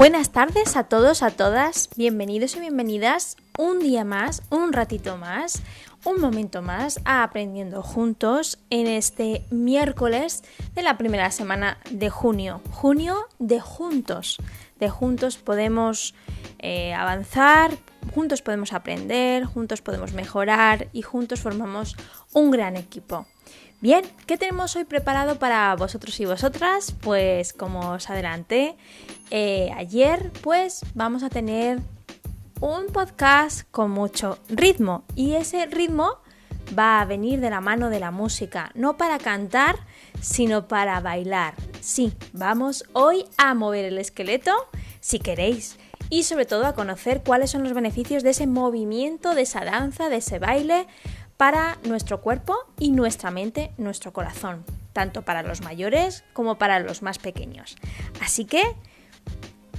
Buenas tardes a todos, a todas, bienvenidos y bienvenidas un día más, un ratito más, un momento más a Aprendiendo Juntos en este miércoles de la primera semana de junio. Junio de juntos. De juntos podemos eh, avanzar, juntos podemos aprender, juntos podemos mejorar y juntos formamos un gran equipo. Bien, ¿qué tenemos hoy preparado para vosotros y vosotras? Pues como os adelanté eh, ayer, pues vamos a tener un podcast con mucho ritmo y ese ritmo va a venir de la mano de la música, no para cantar, sino para bailar. Sí, vamos hoy a mover el esqueleto, si queréis, y sobre todo a conocer cuáles son los beneficios de ese movimiento, de esa danza, de ese baile para nuestro cuerpo y nuestra mente, nuestro corazón, tanto para los mayores como para los más pequeños. Así que,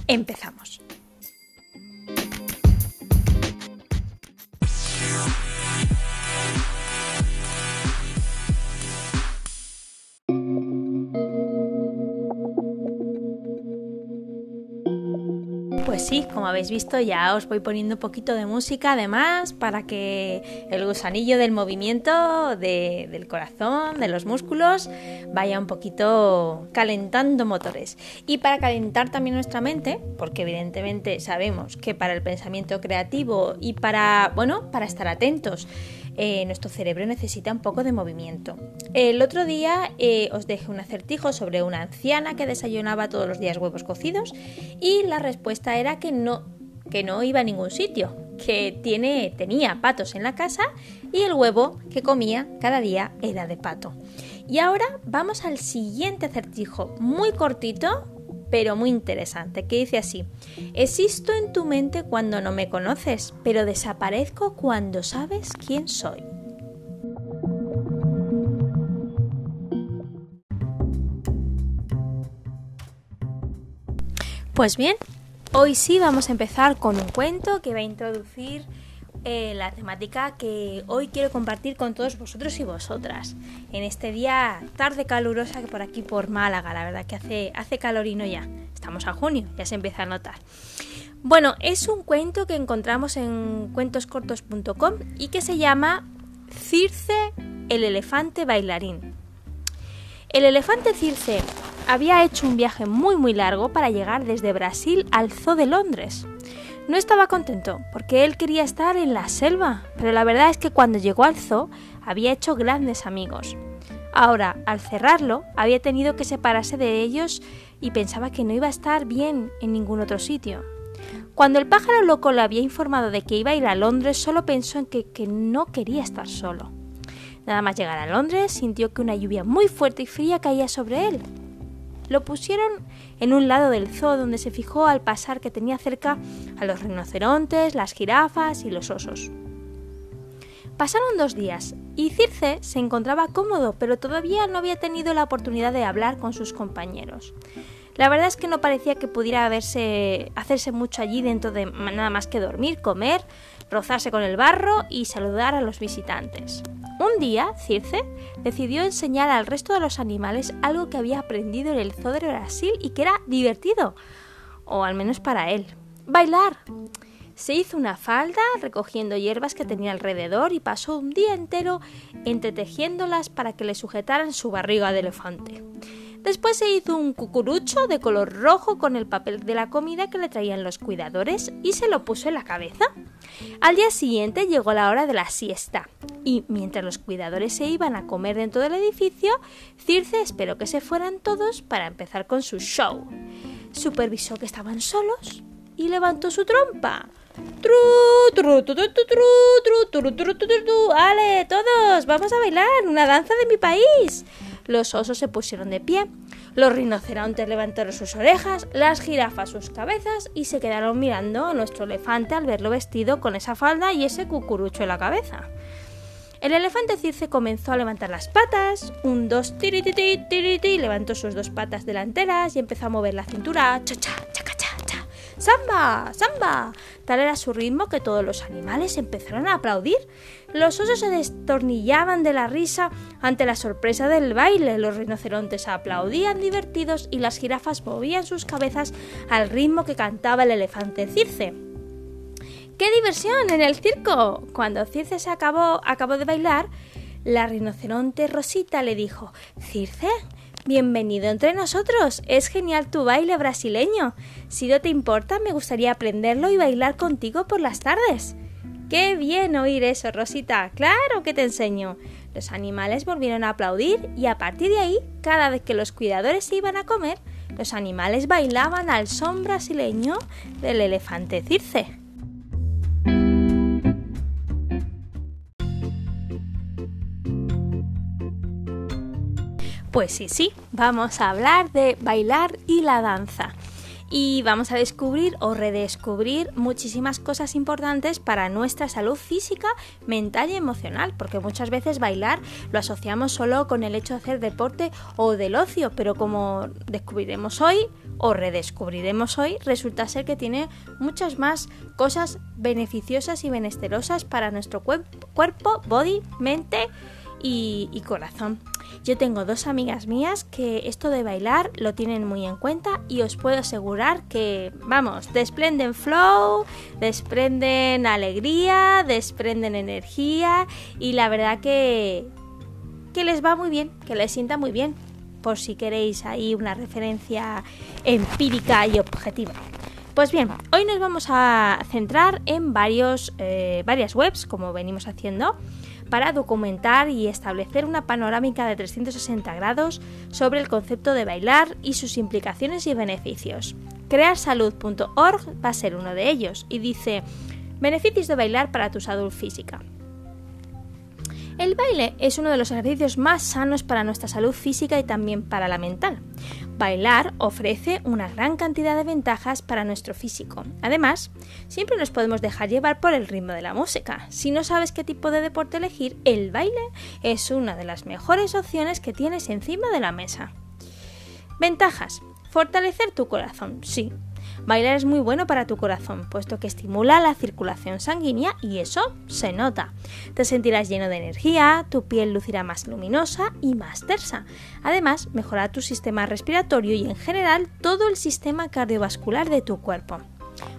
empezamos. Como habéis visto ya os voy poniendo un poquito de música además para que el gusanillo del movimiento del corazón, de los músculos, vaya un poquito calentando motores. Y para calentar también nuestra mente, porque evidentemente sabemos que para el pensamiento creativo y para, bueno, para estar atentos, eh, nuestro cerebro necesita un poco de movimiento. El otro día eh, os dejé un acertijo sobre una anciana que desayunaba todos los días huevos cocidos y la respuesta era que no, que no iba a ningún sitio, que tiene, tenía patos en la casa y el huevo que comía cada día era de pato. Y ahora vamos al siguiente acertijo, muy cortito, pero muy interesante, que dice así, existo en tu mente cuando no me conoces, pero desaparezco cuando sabes quién soy. Pues bien, hoy sí vamos a empezar con un cuento que va a introducir eh, la temática que hoy quiero compartir con todos vosotros y vosotras. En este día tarde calurosa que por aquí por Málaga, la verdad que hace, hace calorino ya. Estamos a junio, ya se empieza a notar. Bueno, es un cuento que encontramos en cuentoscortos.com y que se llama Circe, el elefante bailarín. El elefante Circe había hecho un viaje muy muy largo para llegar desde Brasil al Zoo de Londres. No estaba contento porque él quería estar en la selva, pero la verdad es que cuando llegó al zoo había hecho grandes amigos. Ahora, al cerrarlo, había tenido que separarse de ellos y pensaba que no iba a estar bien en ningún otro sitio. Cuando el pájaro loco le había informado de que iba a ir a Londres, solo pensó en que, que no quería estar solo. Nada más llegar a Londres, sintió que una lluvia muy fuerte y fría caía sobre él. Lo pusieron en un lado del zoo donde se fijó al pasar que tenía cerca a los rinocerontes, las jirafas y los osos. Pasaron dos días y Circe se encontraba cómodo, pero todavía no había tenido la oportunidad de hablar con sus compañeros. La verdad es que no parecía que pudiera hacerse mucho allí dentro de nada más que dormir, comer, rozarse con el barro y saludar a los visitantes. Un día, Circe decidió enseñar al resto de los animales algo que había aprendido en el zoo Brasil y que era divertido, o al menos para él. Bailar. Se hizo una falda recogiendo hierbas que tenía alrededor y pasó un día entero entretejiéndolas para que le sujetaran su barriga de elefante. Después se hizo un cucurucho de color rojo con el papel de la comida que le traían los cuidadores y se lo puso en la cabeza. Al día siguiente llegó la hora de la siesta y mientras los cuidadores se iban a comer dentro del edificio, Circe esperó que se fueran todos para empezar con su show. Supervisó que estaban solos y levantó su trompa. ¡Ale, todos! ¡Vamos a bailar! ¡Una danza de mi país! Los osos se pusieron de pie, los rinocerontes levantaron sus orejas, las jirafas sus cabezas y se quedaron mirando a nuestro elefante al verlo vestido con esa falda y ese cucurucho en la cabeza. El elefante Circe comenzó a levantar las patas, un dos tirititi tirititi, levantó sus dos patas delanteras y empezó a mover la cintura, cha ¡Samba! ¡Samba! Tal era su ritmo que todos los animales empezaron a aplaudir. Los osos se destornillaban de la risa ante la sorpresa del baile, los rinocerontes aplaudían divertidos y las jirafas movían sus cabezas al ritmo que cantaba el elefante Circe. ¡Qué diversión en el circo! Cuando Circe se acabó, acabó de bailar, la rinoceronte Rosita le dijo Circe, bienvenido entre nosotros. Es genial tu baile brasileño. Si no te importa, me gustaría aprenderlo y bailar contigo por las tardes. ¡Qué bien oír eso, Rosita! ¡Claro que te enseño! Los animales volvieron a aplaudir y a partir de ahí, cada vez que los cuidadores se iban a comer, los animales bailaban al son brasileño del elefante Circe. Pues sí, sí, vamos a hablar de bailar y la danza. Y vamos a descubrir o redescubrir muchísimas cosas importantes para nuestra salud física, mental y emocional, porque muchas veces bailar lo asociamos solo con el hecho de hacer deporte o del ocio, pero como descubriremos hoy o redescubriremos hoy, resulta ser que tiene muchas más cosas beneficiosas y benesterosas para nuestro cuerpo, body, mente y, corazón. Yo tengo dos amigas mías que esto de bailar lo tienen muy en cuenta y os puedo asegurar que, vamos, desprenden flow, desprenden alegría, desprenden energía y la verdad que, que les va muy bien, que les sienta muy bien, por si queréis ahí una referencia empírica y objetiva. Pues bien, hoy nos vamos a centrar en varios, eh, varias webs, como venimos haciendo, para documentar y establecer una panorámica de 360 grados sobre el concepto de bailar y sus implicaciones y beneficios. Crearsalud.org va a ser uno de ellos y dice beneficios de bailar para tu salud física. El baile es uno de los ejercicios más sanos para nuestra salud física y también para la mental. Bailar ofrece una gran cantidad de ventajas para nuestro físico. Además, siempre nos podemos dejar llevar por el ritmo de la música. Si no sabes qué tipo de deporte elegir, el baile es una de las mejores opciones que tienes encima de la mesa. Ventajas. Fortalecer tu corazón. Sí, Bailar es muy bueno para tu corazón, puesto que estimula la circulación sanguínea y eso se nota. Te sentirás lleno de energía, tu piel lucirá más luminosa y más tersa. Además, mejorará tu sistema respiratorio y en general todo el sistema cardiovascular de tu cuerpo.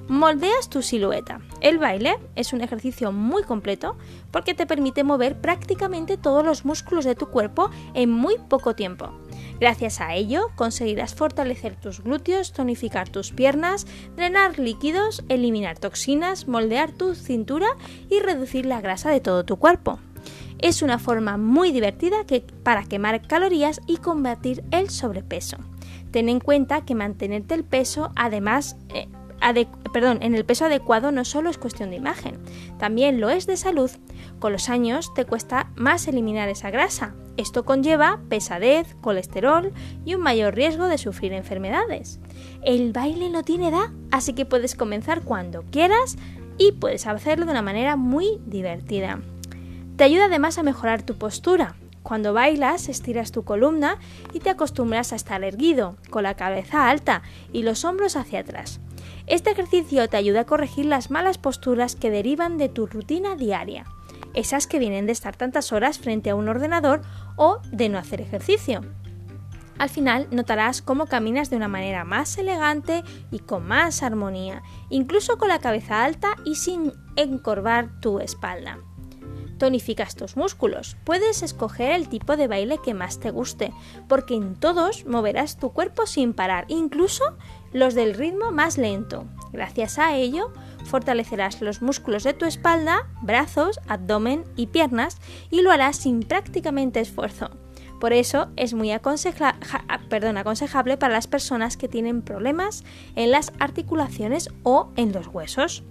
Moldeas tu silueta. El baile es un ejercicio muy completo porque te permite mover prácticamente todos los músculos de tu cuerpo en muy poco tiempo. Gracias a ello conseguirás fortalecer tus glúteos, tonificar tus piernas, drenar líquidos, eliminar toxinas, moldear tu cintura y reducir la grasa de todo tu cuerpo. Es una forma muy divertida que, para quemar calorías y combatir el sobrepeso. Ten en cuenta que mantenerte el peso, además, eh, perdón, en el peso adecuado no solo es cuestión de imagen, también lo es de salud. Con los años te cuesta más eliminar esa grasa. Esto conlleva pesadez, colesterol y un mayor riesgo de sufrir enfermedades. El baile no tiene edad, así que puedes comenzar cuando quieras y puedes hacerlo de una manera muy divertida. Te ayuda además a mejorar tu postura. Cuando bailas, estiras tu columna y te acostumbras a estar erguido, con la cabeza alta y los hombros hacia atrás. Este ejercicio te ayuda a corregir las malas posturas que derivan de tu rutina diaria, esas que vienen de estar tantas horas frente a un ordenador o de no hacer ejercicio. Al final notarás cómo caminas de una manera más elegante y con más armonía, incluso con la cabeza alta y sin encorvar tu espalda. Tonificas tus músculos. Puedes escoger el tipo de baile que más te guste, porque en todos moverás tu cuerpo sin parar, incluso los del ritmo más lento. Gracias a ello, fortalecerás los músculos de tu espalda, brazos, abdomen y piernas y lo harás sin prácticamente esfuerzo. Por eso es muy aconsejable para las personas que tienen problemas en las articulaciones o en los huesos.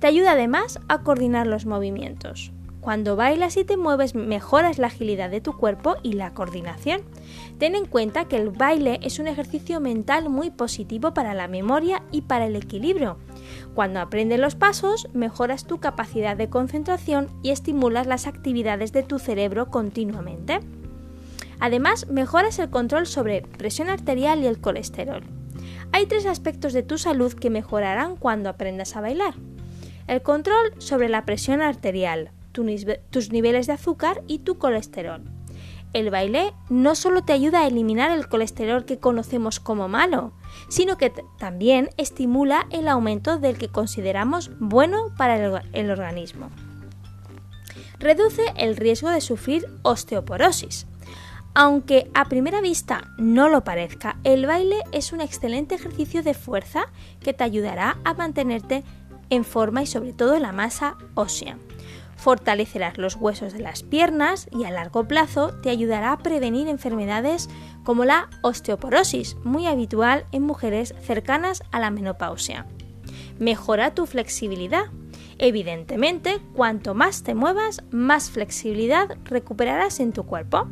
Te ayuda además a coordinar los movimientos. Cuando bailas y te mueves mejoras la agilidad de tu cuerpo y la coordinación. Ten en cuenta que el baile es un ejercicio mental muy positivo para la memoria y para el equilibrio. Cuando aprendes los pasos, mejoras tu capacidad de concentración y estimulas las actividades de tu cerebro continuamente. Además, mejoras el control sobre presión arterial y el colesterol. Hay tres aspectos de tu salud que mejorarán cuando aprendas a bailar. El control sobre la presión arterial, tus niveles de azúcar y tu colesterol. El baile no solo te ayuda a eliminar el colesterol que conocemos como malo, sino que también estimula el aumento del que consideramos bueno para el organismo. Reduce el riesgo de sufrir osteoporosis. Aunque a primera vista no lo parezca, el baile es un excelente ejercicio de fuerza que te ayudará a mantenerte en forma y sobre todo la masa ósea. Fortalecerás los huesos de las piernas y a largo plazo te ayudará a prevenir enfermedades como la osteoporosis, muy habitual en mujeres cercanas a la menopausia. Mejora tu flexibilidad. Evidentemente, cuanto más te muevas, más flexibilidad recuperarás en tu cuerpo.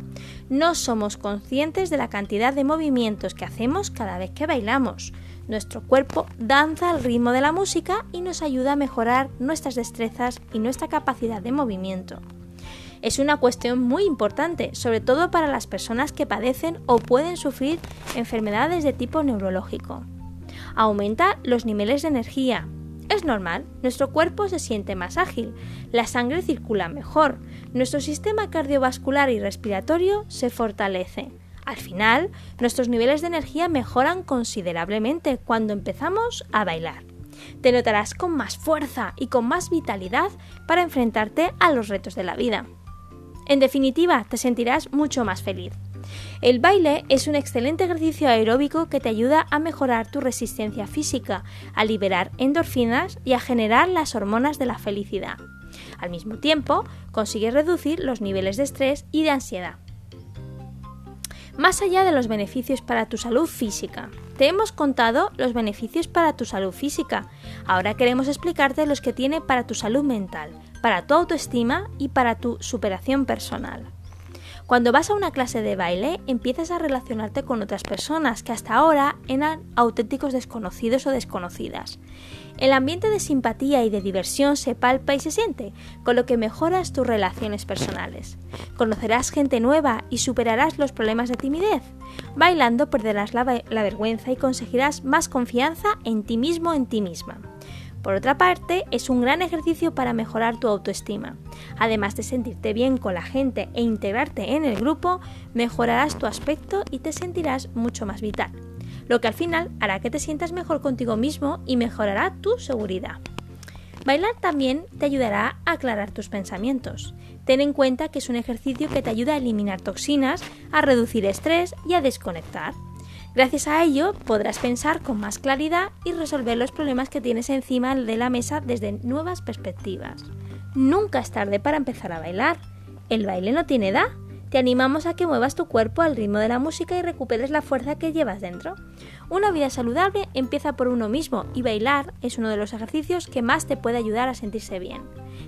No somos conscientes de la cantidad de movimientos que hacemos cada vez que bailamos. Nuestro cuerpo danza al ritmo de la música y nos ayuda a mejorar nuestras destrezas y nuestra capacidad de movimiento. Es una cuestión muy importante, sobre todo para las personas que padecen o pueden sufrir enfermedades de tipo neurológico. Aumenta los niveles de energía. Es normal, nuestro cuerpo se siente más ágil, la sangre circula mejor, nuestro sistema cardiovascular y respiratorio se fortalece al final, nuestros niveles de energía mejoran considerablemente cuando empezamos a bailar. Te notarás con más fuerza y con más vitalidad para enfrentarte a los retos de la vida. En definitiva, te sentirás mucho más feliz. El baile es un excelente ejercicio aeróbico que te ayuda a mejorar tu resistencia física, a liberar endorfinas y a generar las hormonas de la felicidad. Al mismo tiempo, consigues reducir los niveles de estrés y de ansiedad más allá de los beneficios para tu salud física. Te hemos contado los beneficios para tu salud física. Ahora queremos explicarte los que tiene para tu salud mental, para tu autoestima y para tu superación personal. Cuando vas a una clase de baile, empiezas a relacionarte con otras personas que hasta ahora eran auténticos desconocidos o desconocidas. El ambiente de simpatía y de diversión se palpa y se siente, con lo que mejoras tus relaciones personales. Conocerás gente nueva y superarás los problemas de timidez. Bailando perderás la, vergüenza y conseguirás más confianza en ti mismo, en ti misma. Por otra parte, es un gran ejercicio para mejorar tu autoestima. Además de sentirte bien con la gente e integrarte en el grupo, mejorarás tu aspecto y te sentirás mucho más vital lo que al final hará que te sientas mejor contigo mismo y mejorará tu seguridad. Bailar también te ayudará a aclarar tus pensamientos. Ten en cuenta que es un ejercicio que te ayuda a eliminar toxinas, a reducir estrés y a desconectar. Gracias a ello podrás pensar con más claridad y resolver los problemas que tienes encima de la mesa desde nuevas perspectivas. Nunca es tarde para empezar a bailar. El baile no tiene edad te animamos a que muevas tu cuerpo al ritmo de la música y recuperes la fuerza que llevas dentro. Una vida saludable empieza por uno mismo y bailar es uno de los ejercicios que más te puede ayudar a sentirse bien.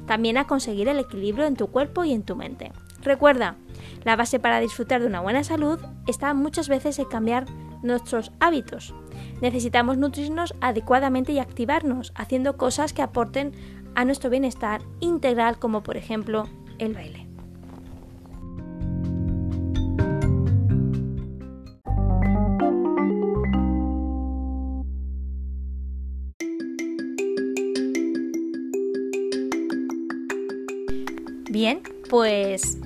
También a conseguir el equilibrio en tu cuerpo y en tu mente. Recuerda, la base para disfrutar de una buena salud está muchas veces en cambiar nuestros hábitos. Necesitamos nutrirnos adecuadamente y activarnos haciendo cosas que aporten a nuestro bienestar integral como por ejemplo el baile. Bien, pues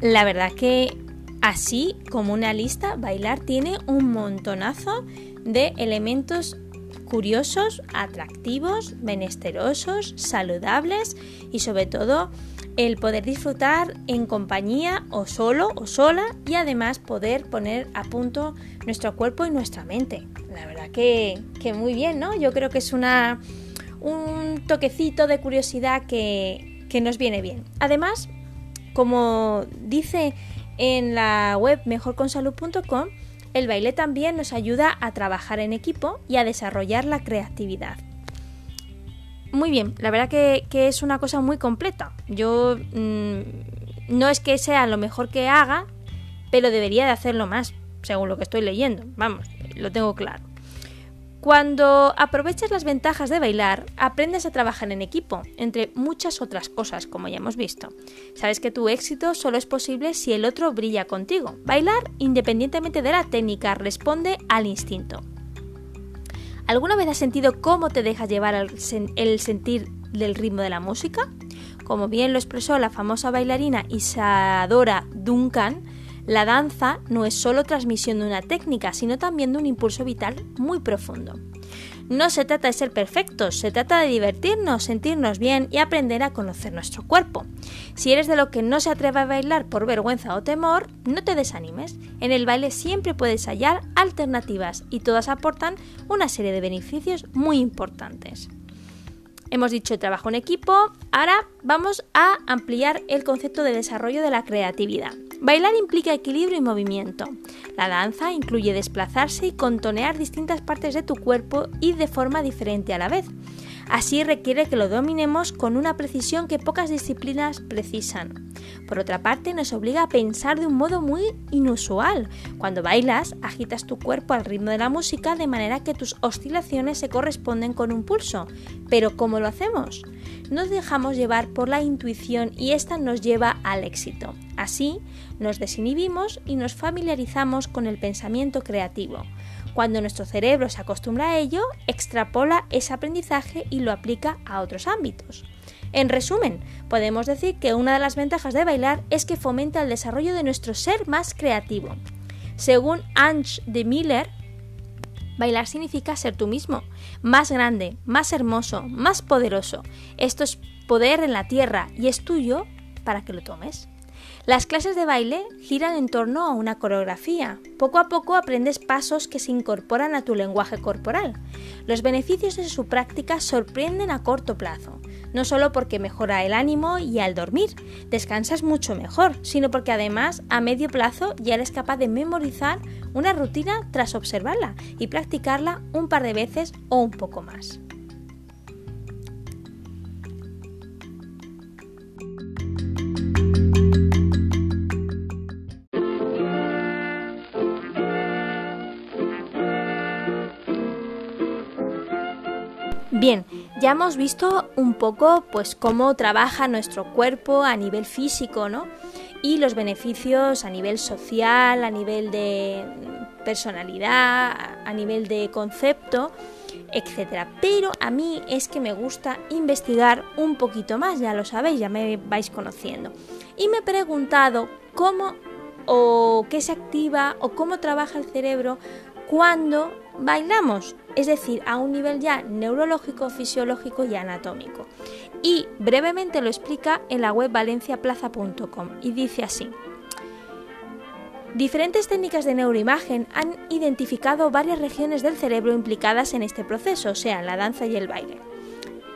la verdad que así como una lista, bailar tiene un montonazo de elementos curiosos, atractivos, menesterosos, saludables y sobre todo el poder disfrutar en compañía o solo o sola y además poder poner a punto nuestro cuerpo y nuestra mente. La verdad que, que muy bien, ¿no? Yo creo que es una, un toquecito de curiosidad que, que nos viene bien. Además, como dice en la web mejorconsalud.com, el baile también nos ayuda a trabajar en equipo y a desarrollar la creatividad. Muy bien, la verdad que, es una cosa muy completa. Yo mm, no es que sea lo mejor que haga, pero debería de hacerlo más, según lo que estoy leyendo. Vamos, lo tengo claro. Cuando aprovechas las ventajas de bailar, aprendes a trabajar en equipo, entre muchas otras cosas, como ya hemos visto. Sabes que tu éxito solo es posible si el otro brilla contigo. Bailar, independientemente de la técnica, responde al instinto. ¿Alguna vez has sentido cómo te dejas llevar el sentir del ritmo de la música? Como bien lo expresó la famosa bailarina Isadora Duncan, la danza no es solo transmisión de una técnica, sino también de un impulso vital muy profundo. No se trata de ser perfectos, se trata de divertirnos, sentirnos bien y aprender a conocer nuestro cuerpo. Si eres de lo que no se atreve a bailar por vergüenza o temor, no te desanimes. En el baile siempre puedes hallar alternativas y todas aportan una serie de beneficios muy importantes. Hemos dicho trabajo en equipo, ahora vamos a ampliar el concepto de desarrollo de la creatividad. Bailar implica equilibrio y movimiento. La danza incluye desplazarse y contonear distintas partes de tu cuerpo y de forma diferente a la vez. Así requiere que lo dominemos con una precisión que pocas disciplinas precisan. Por otra parte, nos obliga a pensar de un modo muy inusual. Cuando bailas, agitas tu cuerpo al ritmo de la música de manera que tus oscilaciones se corresponden con un pulso. Pero ¿cómo lo hacemos? Nos dejamos llevar por la intuición y esta nos lleva al éxito. Así, nos desinhibimos y nos familiarizamos con el pensamiento creativo. Cuando nuestro cerebro se acostumbra a ello, extrapola ese aprendizaje y lo aplica a otros ámbitos. En resumen, podemos decir que una de las ventajas de bailar es que fomenta el desarrollo de nuestro ser más creativo. Según Ange de Miller, bailar significa ser tú mismo, más grande, más hermoso, más poderoso. Esto es poder en la tierra y es tuyo para que lo tomes. Las clases de baile giran en torno a una coreografía. Poco a poco aprendes pasos que se incorporan a tu lenguaje corporal. Los beneficios de su práctica sorprenden a corto plazo, no solo porque mejora el ánimo y al dormir, descansas mucho mejor, sino porque además a medio plazo ya eres capaz de memorizar una rutina tras observarla y practicarla un par de veces o un poco más. Bien, ya hemos visto un poco pues cómo trabaja nuestro cuerpo a nivel físico, ¿no? Y los beneficios a nivel social, a nivel de personalidad, a nivel de concepto, etcétera. Pero a mí es que me gusta investigar un poquito más, ya lo sabéis, ya me vais conociendo. Y me he preguntado cómo o qué se activa o cómo trabaja el cerebro cuando bailamos, es decir, a un nivel ya neurológico, fisiológico y anatómico. Y brevemente lo explica en la web valenciaplaza.com y dice así. Diferentes técnicas de neuroimagen han identificado varias regiones del cerebro implicadas en este proceso, o sea, la danza y el baile.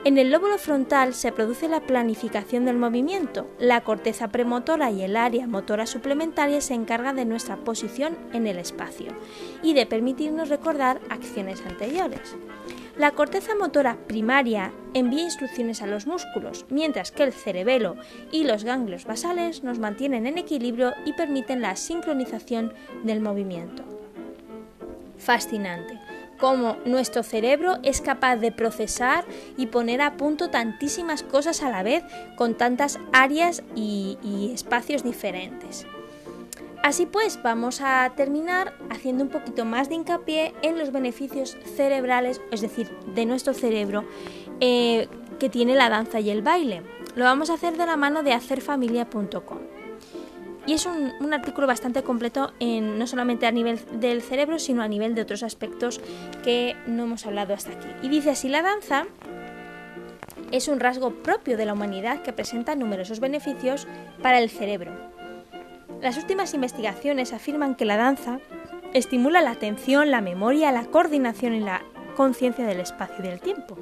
En el lóbulo frontal se produce la planificación del movimiento. La corteza premotora y el área motora suplementaria se encargan de nuestra posición en el espacio y de permitirnos recordar acciones anteriores. La corteza motora primaria envía instrucciones a los músculos, mientras que el cerebelo y los ganglios basales nos mantienen en equilibrio y permiten la sincronización del movimiento. Fascinante cómo nuestro cerebro es capaz de procesar y poner a punto tantísimas cosas a la vez con tantas áreas y, espacios diferentes. Así pues, vamos a terminar haciendo un poquito más de hincapié en los beneficios cerebrales, es decir, de nuestro cerebro, eh, que tiene la danza y el baile. Lo vamos a hacer de la mano de hacerfamilia.com. Y es un, artículo bastante completo en, no solamente a nivel del cerebro, sino a nivel de otros aspectos que no hemos hablado hasta aquí. Y dice así, la danza es un rasgo propio de la humanidad que presenta numerosos beneficios para el cerebro. Las últimas investigaciones afirman que la danza estimula la atención, la memoria, la coordinación y la conciencia del espacio y del tiempo.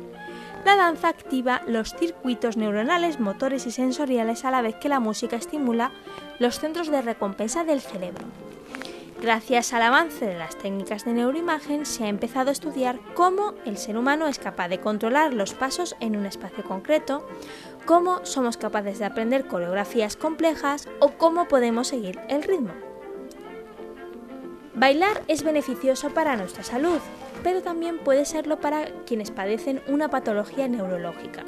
La danza activa los circuitos neuronales, motores y sensoriales a la vez que la música estimula los centros de recompensa del cerebro. Gracias al avance de las técnicas de neuroimagen se ha empezado a estudiar cómo el ser humano es capaz de controlar los pasos en un espacio concreto, cómo somos capaces de aprender coreografías complejas o cómo podemos seguir el ritmo. Bailar es beneficioso para nuestra salud, pero también puede serlo para quienes padecen una patología neurológica.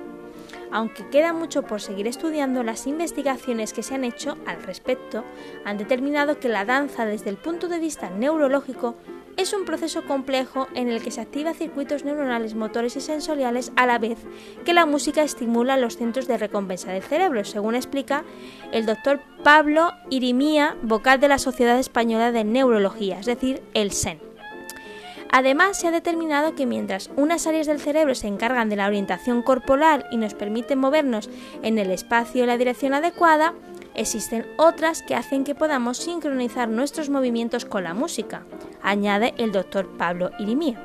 Aunque queda mucho por seguir estudiando, las investigaciones que se han hecho al respecto han determinado que la danza desde el punto de vista neurológico es un proceso complejo en el que se activan circuitos neuronales motores y sensoriales a la vez que la música estimula los centros de recompensa del cerebro, según explica el doctor Pablo Irimía, vocal de la Sociedad Española de Neurología, es decir, el SEN. Además, se ha determinado que mientras unas áreas del cerebro se encargan de la orientación corporal y nos permiten movernos en el espacio y la dirección adecuada, existen otras que hacen que podamos sincronizar nuestros movimientos con la música, añade el doctor Pablo Irimía.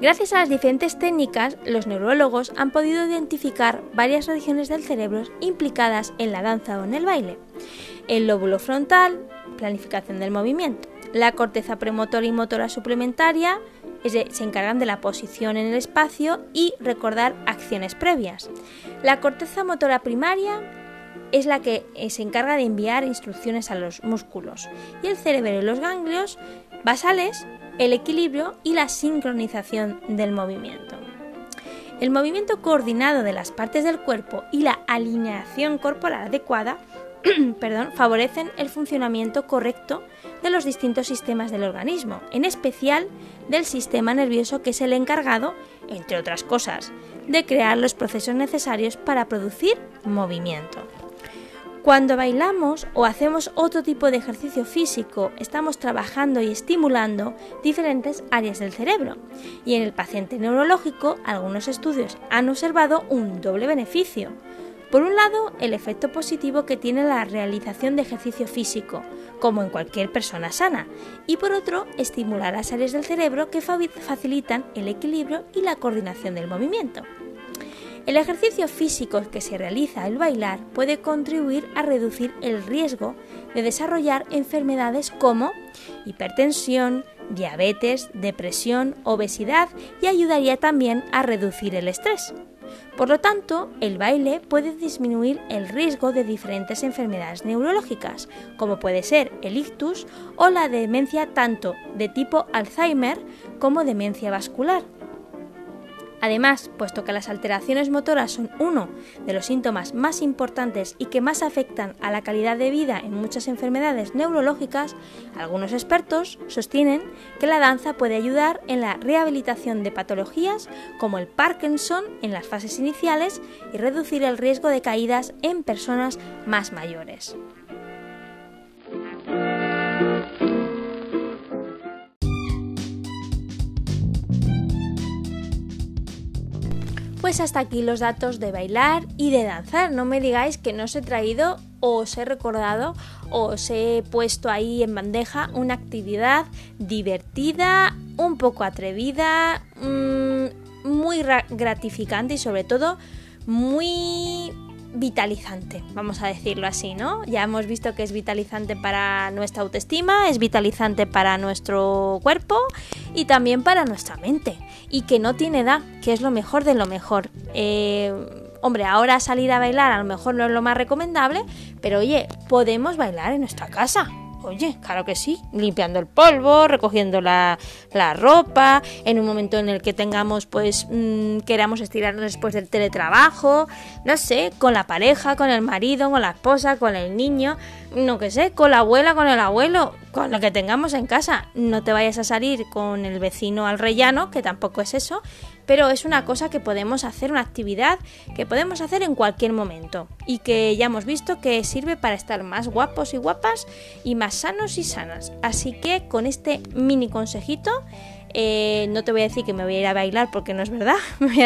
Gracias a las diferentes técnicas, los neurólogos han podido identificar varias regiones del cerebro implicadas en la danza o en el baile. El lóbulo frontal, planificación del movimiento. La corteza premotora y motora suplementaria se encargan de la posición en el espacio y recordar acciones previas. La corteza motora primaria es la que eh, se encarga de enviar instrucciones a los músculos y el cerebro y los ganglios basales el equilibrio y la sincronización del movimiento. El movimiento coordinado de las partes del cuerpo y la alineación corporal adecuada perdón, favorecen el funcionamiento correcto de los distintos sistemas del organismo, en especial del sistema nervioso que es el encargado, entre otras cosas, de crear los procesos necesarios para producir movimiento. Cuando bailamos o hacemos otro tipo de ejercicio físico, estamos trabajando y estimulando diferentes áreas del cerebro. Y en el paciente neurológico, algunos estudios han observado un doble beneficio. Por un lado, el efecto positivo que tiene la realización de ejercicio físico, como en cualquier persona sana, y por otro, estimular las áreas del cerebro que facilitan el equilibrio y la coordinación del movimiento. El ejercicio físico que se realiza al bailar puede contribuir a reducir el riesgo de desarrollar enfermedades como hipertensión, diabetes, depresión, obesidad y ayudaría también a reducir el estrés. Por lo tanto, el baile puede disminuir el riesgo de diferentes enfermedades neurológicas, como puede ser el ictus o la demencia tanto de tipo Alzheimer como demencia vascular. Además, puesto que las alteraciones motoras son uno de los síntomas más importantes y que más afectan a la calidad de vida en muchas enfermedades neurológicas, algunos expertos sostienen que la danza puede ayudar en la rehabilitación de patologías como el Parkinson en las fases iniciales y reducir el riesgo de caídas en personas más mayores. Pues hasta aquí los datos de bailar y de danzar. No me digáis que no os he traído o os he recordado o os he puesto ahí en bandeja una actividad divertida, un poco atrevida, mm, muy gratificante y sobre todo muy vitalizante, vamos a decirlo así, ¿no? Ya hemos visto que es vitalizante para nuestra autoestima, es vitalizante para nuestro cuerpo y también para nuestra mente. Y que no tiene edad, que es lo mejor de lo mejor. Eh, hombre, ahora salir a bailar a lo mejor no es lo más recomendable, pero oye, podemos bailar en nuestra casa. Oye, claro que sí, limpiando el polvo, recogiendo la, ropa, en un momento en el que tengamos, pues, mm, queramos estirarnos después del teletrabajo, no sé, con la pareja, con el marido, con la esposa, con el niño, no que sé, con la abuela, con el abuelo, con lo que tengamos en casa. No te vayas a salir con el vecino al rellano, que tampoco es eso, pero es una cosa que podemos hacer, una actividad que podemos hacer en cualquier momento y que ya hemos visto que sirve para estar más guapos y guapas y más sanos y sanas. Así que con este mini consejito, eh, no te voy a decir que me voy a ir a bailar porque no es verdad, me voy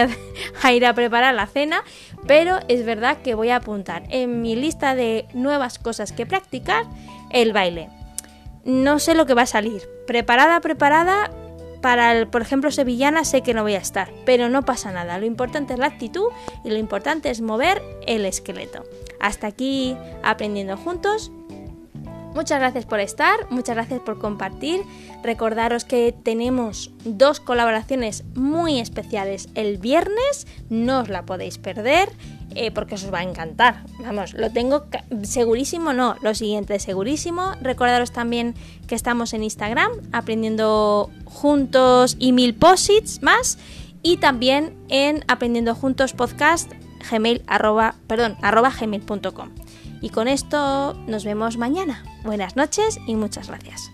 a, ir a preparar la cena, pero es verdad que voy a apuntar en mi lista de nuevas cosas que practicar el baile. No sé lo que va a salir. Preparada, preparada, para, el, por ejemplo, sevillana sé que no voy a estar, pero no pasa nada. Lo importante es la actitud y lo importante es mover el esqueleto. Hasta aquí aprendiendo juntos. Muchas gracias por estar, muchas gracias por compartir. Recordaros que tenemos dos colaboraciones muy especiales el viernes, no os la podéis perder. Eh, porque os va a encantar. Vamos, lo tengo segurísimo, no, lo siguiente, segurísimo. Recordaros también que estamos en Instagram aprendiendo juntos y mil posits más. Y también en aprendiendo juntos podcast gmail arroba, perdón, arroba gmail.com. Y con esto nos vemos mañana. Buenas noches y muchas gracias.